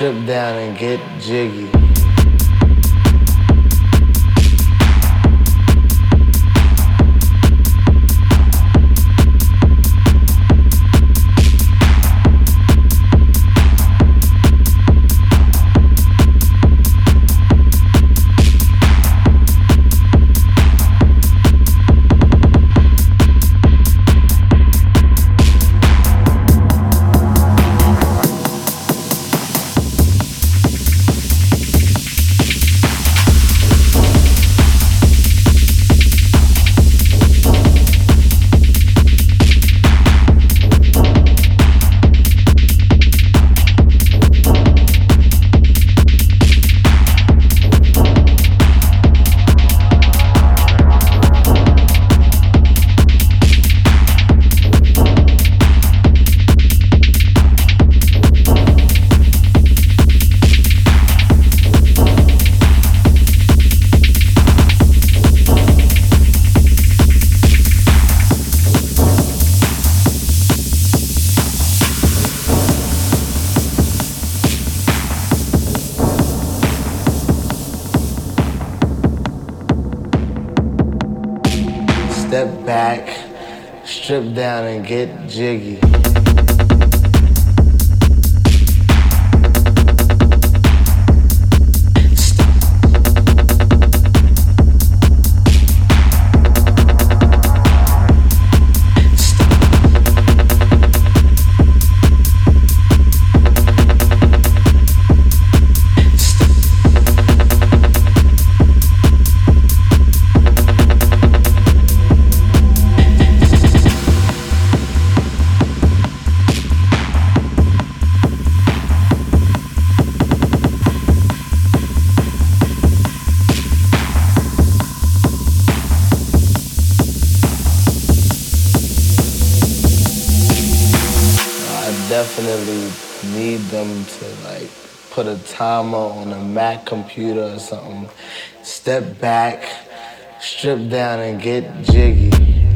strip down and get jiggy. Strip down and get jiggy. Computer or something. Step back, strip down and get jiggy.